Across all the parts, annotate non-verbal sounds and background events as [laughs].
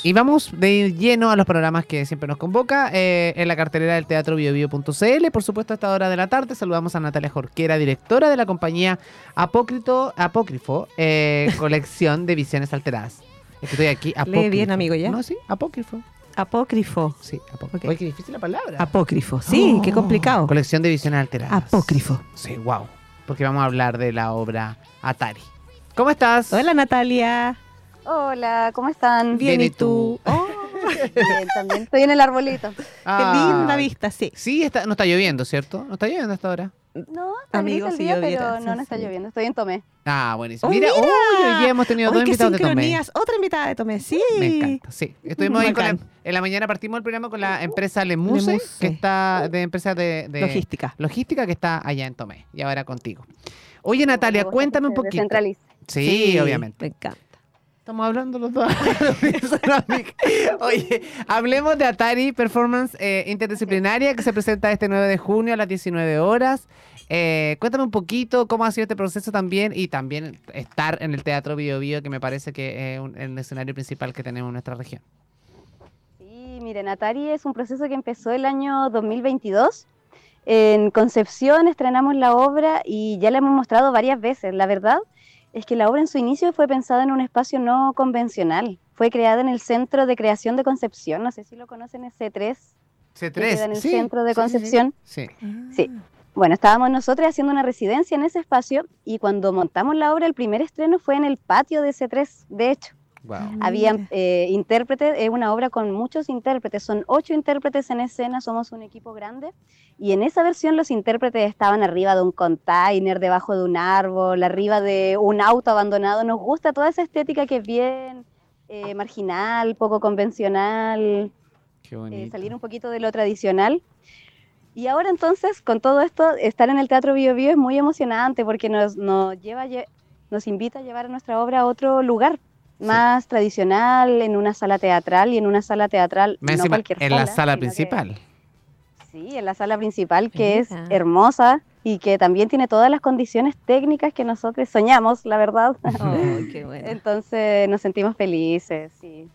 Y vamos de lleno a los programas que siempre nos convoca eh, en la cartelera del teatro biobio.cl. Por supuesto, a esta hora de la tarde saludamos a Natalia Jorquera, directora de la compañía Apócrito, Apócrifo, eh, [laughs] colección de visiones alteradas. Es que estoy aquí, apócrifo. Lee bien, amigo, ¿ya? No, sí, apócrifo. Apócrifo. Sí, apócrifo. Ok. Oye, qué difícil la palabra. Apócrifo. Sí, qué complicado. Colección de visiones alteradas. Apócrifo. Sí, wow. Porque vamos a hablar de la obra Atari. ¿Cómo estás? Hola, Natalia. Hola, ¿cómo están? Bien, ¿y ¿y tú? Oh, Bien, también. Estoy en el arbolito. Ah, qué linda vista, sí. Sí, está, no está lloviendo, ¿cierto? No está lloviendo hasta ahora. No, está Amigo, si lloviera, pero sí, no, no está sí. lloviendo. Estoy en Tomé. Ah, buenísimo. ¡Oh, mira, hoy día hemos tenido dos invitados de Tomé. Otra invitada de Tomé, sí. Me encanta, sí. Estuvimos [laughs] ahí con la, en la mañana partimos el programa con la empresa Lemuse, Lemuse. que está de empresa de, de Logística. logística que está allá en Tomé y ahora contigo. Oye, Natalia, cuéntame que un poquito. descentralice. Sí, obviamente. Me encanta. Estamos hablando los dos. [laughs] Oye, hablemos de Atari Performance eh, Interdisciplinaria que se presenta este 9 de junio a las 19 horas. Eh, cuéntame un poquito cómo ha sido este proceso también y también estar en el Teatro Bio Bio, que me parece que es un- el escenario principal que tenemos en nuestra región. Sí, miren, Atari es un proceso que empezó el año 2022. En Concepción estrenamos la obra y ya la hemos mostrado varias veces. La verdad es que la obra en su inicio fue pensada en un espacio no convencional. Fue creada en el Centro de Creación de Concepción, no sé si lo conocen, es C3, C3. que queda en el sí, Centro de sí, sí, sí. Concepción. Sí. Sí. Bueno, estábamos nosotros haciendo una residencia en ese espacio y cuando montamos la obra, el primer estreno fue en el patio de C3, de hecho. Wow. Había eh, intérpretes, es una obra con muchos intérpretes, son ocho intérpretes en escena, somos un equipo grande. Y en esa versión los intérpretes estaban arriba de un container, debajo de un árbol, arriba de un auto abandonado. Nos gusta toda esa estética que es bien eh, marginal, poco convencional, Qué eh, salir un poquito de lo tradicional. Y ahora entonces, con todo esto, estar en el Teatro Bio Bio es muy emocionante porque nos, nos, lleva, nos invita a llevar nuestra obra a otro lugar más tradicional, en una sala teatral y en una sala teatral, Más no encima, cualquier en la sala, que- principal. sí, en la sala principal que es hermosa y que también tiene todas las condiciones técnicas que nosotros soñamos, la verdad. Ay, qué [laughs] bueno. Entonces nos sentimos felices, sí.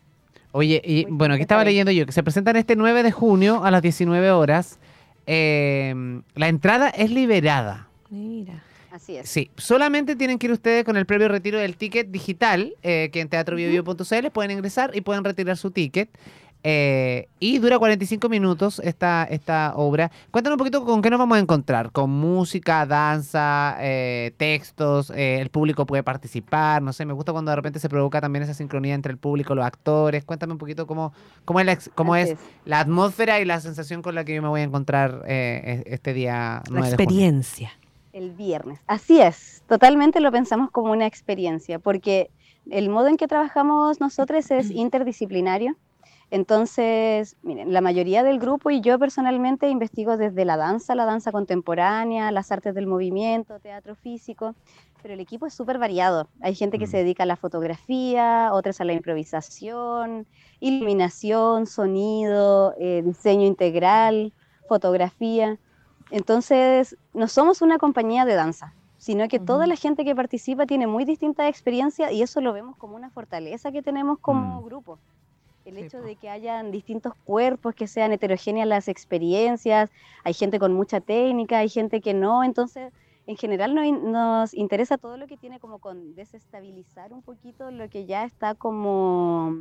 Oye, y Muy bueno, aquí estaba leyendo yo que se presentan este 9 de junio a las 19 horas. Eh, la entrada es liberada. Mira. Así es. Sí, solamente tienen que ir ustedes con el previo retiro del ticket digital, eh, que en teatrobiobio.cl pueden ingresar y pueden retirar su ticket. Eh, y dura 45 minutos esta, esta obra. Cuéntanos un poquito con qué nos vamos a encontrar. Con música, danza, eh, textos, eh, el público puede participar. No sé, me gusta cuando de repente se provoca también esa sincronía entre el público y los actores. Cuéntame un poquito cómo, cómo es, la, cómo es la atmósfera y la sensación con la que yo me voy a encontrar eh, e- este día 9 La de junio. El viernes. Así es, totalmente lo pensamos como una experiencia, porque el modo en que trabajamos nosotros es interdisciplinario. Entonces, miren, la mayoría del grupo y yo personalmente investigo desde la danza, la danza contemporánea, las artes del movimiento, teatro físico, pero el equipo es súper variado. Hay gente que Mm. se dedica a la fotografía, otras a la improvisación, iluminación, sonido, eh, diseño integral, fotografía. Entonces, no somos una compañía de danza, sino que toda la gente que participa tiene muy distintas experiencias y eso lo vemos como una fortaleza que tenemos como Mm. grupo. El Sí, hecho de que hayan distintos cuerpos, que sean heterogéneas las experiencias, hay gente con mucha técnica, hay gente que no, entonces en general no- nos interesa todo lo que tiene como con desestabilizar un poquito lo que ya está como,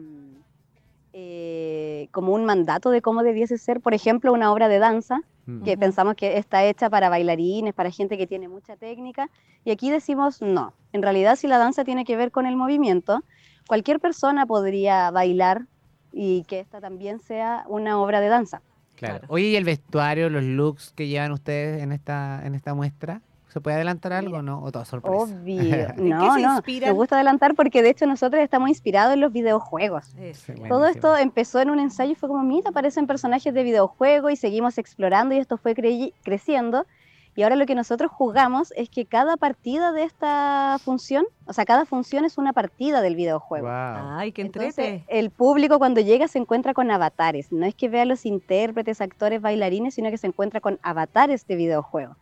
eh, como un mandato de cómo debiese ser, por ejemplo, una obra de danza, Mm. que pensamos que está hecha para bailarines, para gente que tiene mucha técnica, y aquí decimos no. En realidad, si la danza tiene que ver con el movimiento, cualquier persona podría bailar y que esta también sea una obra de danza. Claro. Claro. Oye, ¿y el vestuario, los looks que llevan ustedes en esta, en esta muestra? ¿Se puede adelantar algo o no? ¿O toda sorpresa? Obvio. [laughs] No, se no. inspiran? Me gusta adelantar porque de hecho nosotros estamos inspirados en los videojuegos. Sí. Todo esto empezó en un ensayo y fue como, mira, aparecen personajes de videojuegos y seguimos explorando y esto fue cre- creciendo. Y ahora lo que nosotros jugamos es que cada partida de esta función, o sea, cada función es una partida del videojuego. Guau. Ay, qué Entonces, entrete. el público cuando llega se encuentra con avatares. No es que vea a los intérpretes, actores, bailarines, sino que se encuentra con avatares de videojuego.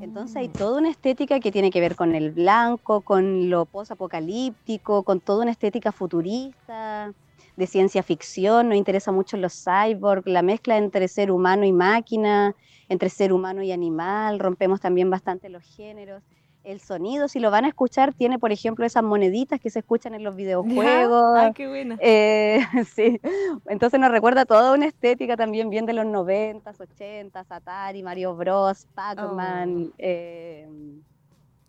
Entonces hay Mm. toda una estética que tiene que ver con el blanco, con lo post-apocalíptico, con toda una estética futurista, de ciencia ficción, nos interesa mucho los cyborg, la mezcla entre ser humano y máquina, entre ser humano y animal, rompemos también bastante los géneros. El sonido, si lo van a escuchar, tiene, por ejemplo, esas moneditas que se escuchan en los videojuegos. Ay, qué buena. Eh, [laughs] sí, entonces nos recuerda toda una estética también bien de los 90s, 80s, Atari, Mario Bros, Pac-Man. Oh. eh,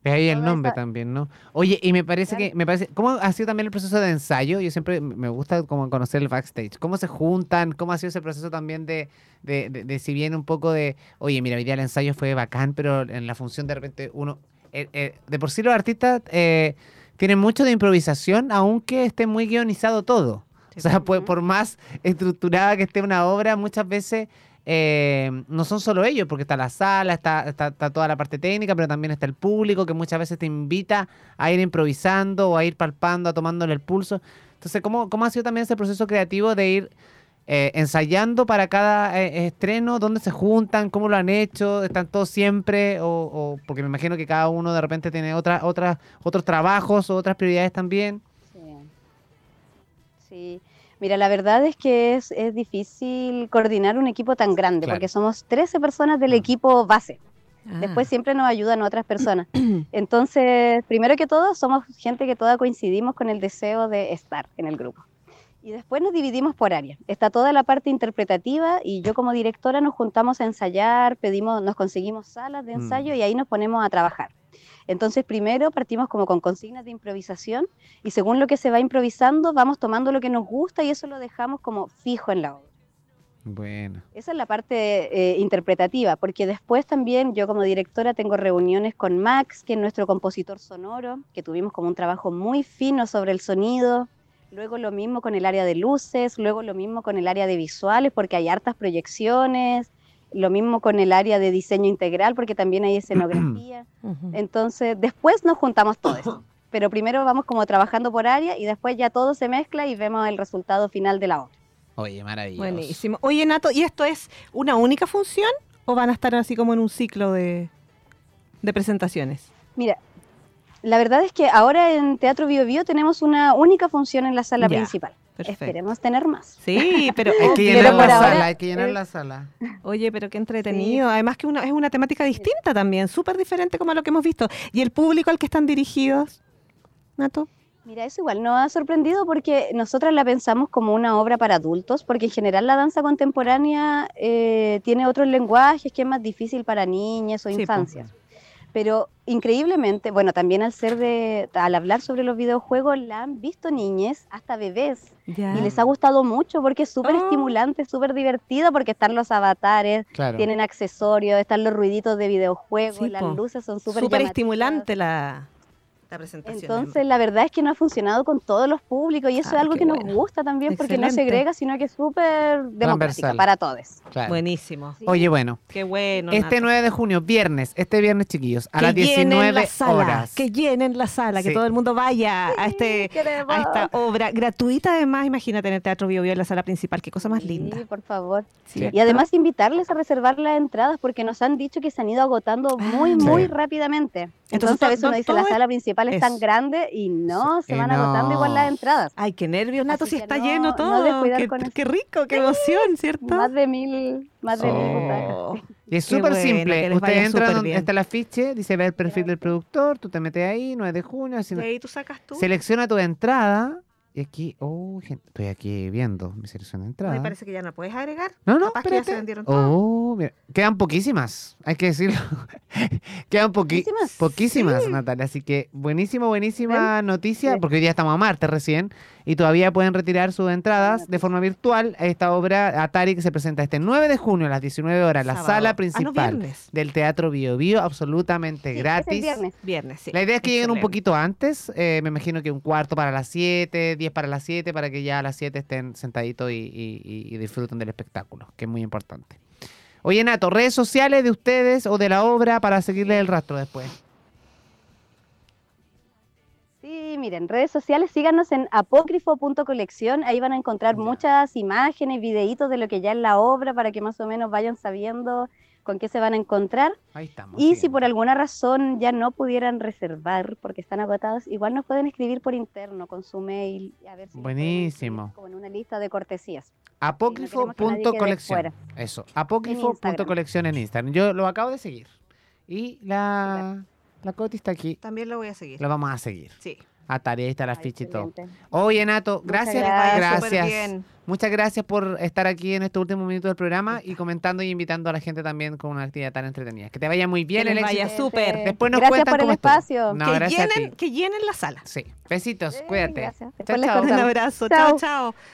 Es ahí el nombre esa- también, ¿no? Oye, y me parece Claro. que, me parece, ¿cómo ha sido también el proceso de ensayo? Yo siempre me gusta como conocer el backstage. ¿Cómo se juntan? ¿Cómo ha sido ese proceso también de, de, de- de si bien un poco de, oye, mira, hoy día el ensayo fue bacán, pero en la función de repente uno, eh, eh, de por sí los artistas eh, tienen mucho de improvisación, aunque esté muy guionizado todo. O sea, por, Ujú. por más estructurada que esté una obra, muchas veces no son solo ellos, porque está la sala, está, está, está toda la parte técnica, pero también está el público que muchas veces te invita a ir improvisando o a ir palpando, a tomándole el pulso. Entonces, ¿cómo, cómo ha sido también ese proceso creativo de ir eh, ensayando para cada eh, estreno? ¿Dónde se juntan? ¿Cómo lo han hecho? ¿Están todos siempre? O, o- porque me imagino que cada uno de repente tiene otra, otra, otros trabajos o otras prioridades también. Sí. Sí. Mira, la verdad es que es, es difícil coordinar un equipo tan grande, Claro. porque somos 13 personas del Mm. equipo base. Ah. Después siempre nos ayudan otras personas. [clears throat] Entonces, primero que todo, somos gente que toda coincidimos con el deseo de estar en el grupo. Y después nos dividimos por áreas. Está toda la parte interpretativa y yo como directora nos juntamos a ensayar, pedimos, nos conseguimos salas de Mm. ensayo y ahí nos ponemos a trabajar. Entonces, primero partimos como con consignas de improvisación y según lo que se va improvisando, vamos tomando lo que nos gusta y eso lo dejamos como fijo en la obra. Bueno. Esa es la parte eh, interpretativa, porque después también yo como directora tengo reuniones con Max, que es nuestro compositor sonoro, que tuvimos como un trabajo muy fino sobre el sonido. Luego lo mismo con el área de luces, luego lo mismo con el área de visuales, porque hay hartas proyecciones. Lo mismo con el área de diseño integral, porque también hay escenografía. [clears throat] Entonces, después nos juntamos todos. Pero primero vamos como trabajando por área y después ya todo se mezcla y vemos el resultado final de la obra. Oye, maravilloso. Buenísimo. Oye, Nato, ¿y esto es una única función o van a estar así como en un ciclo de, de presentaciones? Mira, la verdad es que ahora en Teatro Bio Bio tenemos una única función en la sala Ya, principal. Perfecto. Esperemos tener más. Sí, pero [laughs] Hay que llenar la ahora, sala, hay que llenar eh, la sala. Oye, pero qué entretenido. Además que una, es una temática distinta también, súper diferente como a lo que hemos visto. ¿Y el público al que están dirigidos, Nato? Mira, eso igual nos ha sorprendido porque nosotras la pensamos como una obra para adultos, porque en general la danza contemporánea eh, tiene otros lenguajes que es más difícil para niñas o Sí, infancias. Pero increíblemente, bueno, también al ser de, al hablar sobre los videojuegos, la han visto niñes, hasta bebés, Ya. y les ha gustado mucho porque es súper Oh. estimulante, súper divertido, porque están los avatares, Claro. tienen accesorios, están los ruiditos de videojuegos, Sí, las po. luces son súper Súper estimulante la, la presentación. Entonces, la verdad es que no ha funcionado con todos los públicos y eso Ah, es algo qué que nos gusta también porque no Excelente. segrega, sino que es súper democrática para todos. Claro. Buenísimo. Sí. Oye, bueno, Qué bueno. este Nato. 9 de junio, viernes, este viernes, chiquillos, a que las llenen 19 la sala, horas. que llenen la sala, que Sí. todo el mundo vaya a este queremos. a esta obra gratuita además, imagínate en el Teatro Bio Bio en la sala principal, qué cosa más Sí, linda. por favor. ¿cierto? Y además invitarles a reservar las entradas porque nos han dicho que se han ido agotando muy, Ah, muy Sí. rápidamente. Entonces, Entonces, a veces uno dice, la sala principal es tan grande y no, se van agotando igual las no. entradas. Ay, qué nervios, Nato, Así si está no- lleno no todo. descuidar qué, qué rico, qué emoción, ¿cierto? Más de mil, más de mil butacas. Oh, Y es súper bueno, simple. Usted entra donde está el afiche, dice ve el perfil del productor, tú te metes ahí, 9 de junio, así y no- ahí tú sacas tú. selecciona tu entrada. Y aquí, oh, gente, estoy aquí viendo mi selección de entrada. Me parece que ya no puedes agregar. No, no, Capaz que ya se vendieron todas. Oh, mira, quedan poquísimas, hay que decirlo. [laughs] quedan poqui- Poquísimas. poquísimas, Sí. Natalia. Así que buenísimo, buenísima noticia, porque hoy día estamos a martes recién y todavía pueden retirar sus entradas de forma virtual a esta obra Atari que se presenta este 9 de junio a las 19 horas en la Sábado. sala Ah, no, principal del Teatro Bio Bio, absolutamente Sí, es el gratis. viernes. Viernes, sí. La idea es que lleguen un poquito antes, eh, me imagino que un cuarto para las 7, 10 para las 7, para que ya a las 7 estén sentaditos y, y- y- y disfruten del espectáculo, que es muy importante. Oye, Nato, redes sociales de ustedes o de la obra para seguirle el rastro después. Sí, miren, redes sociales, síganos en apócrifo.colección, ahí van a encontrar muchas imágenes, videitos de lo que ya es la obra para que más o menos vayan sabiendo con qué se van a encontrar. Ahí estamos. Y sí. si por alguna razón ya no pudieran reservar porque están agotados, igual nos pueden escribir por interno con su mail. y A ver si Buenísimo. Como en una lista de cortesías. Apócrifo.colección. Eso, apócrifo.colección en Instagram. Yo lo acabo de seguir. Y la, la Coti está aquí. También lo voy a seguir. Lo vamos a seguir. Sí. A tarea, ahí está la ficha y todo. Oye, Nato, Muchas gracias. gracias. Vaya Gracias. Muchas gracias por estar aquí en estos últimos minutos del programa y [laughs] comentando y invitando a la gente también con una actividad tan entretenida. Que te vaya muy bien, Que el vaya súper. Después nos Gracias cuentan por el cómo estuvo. espacio. No, que, llenen, ti. que llenen la sala. Sí. Besitos, Eh, cuídate. gracias. Chao, chao. Un abrazo. Chao. chao. chao.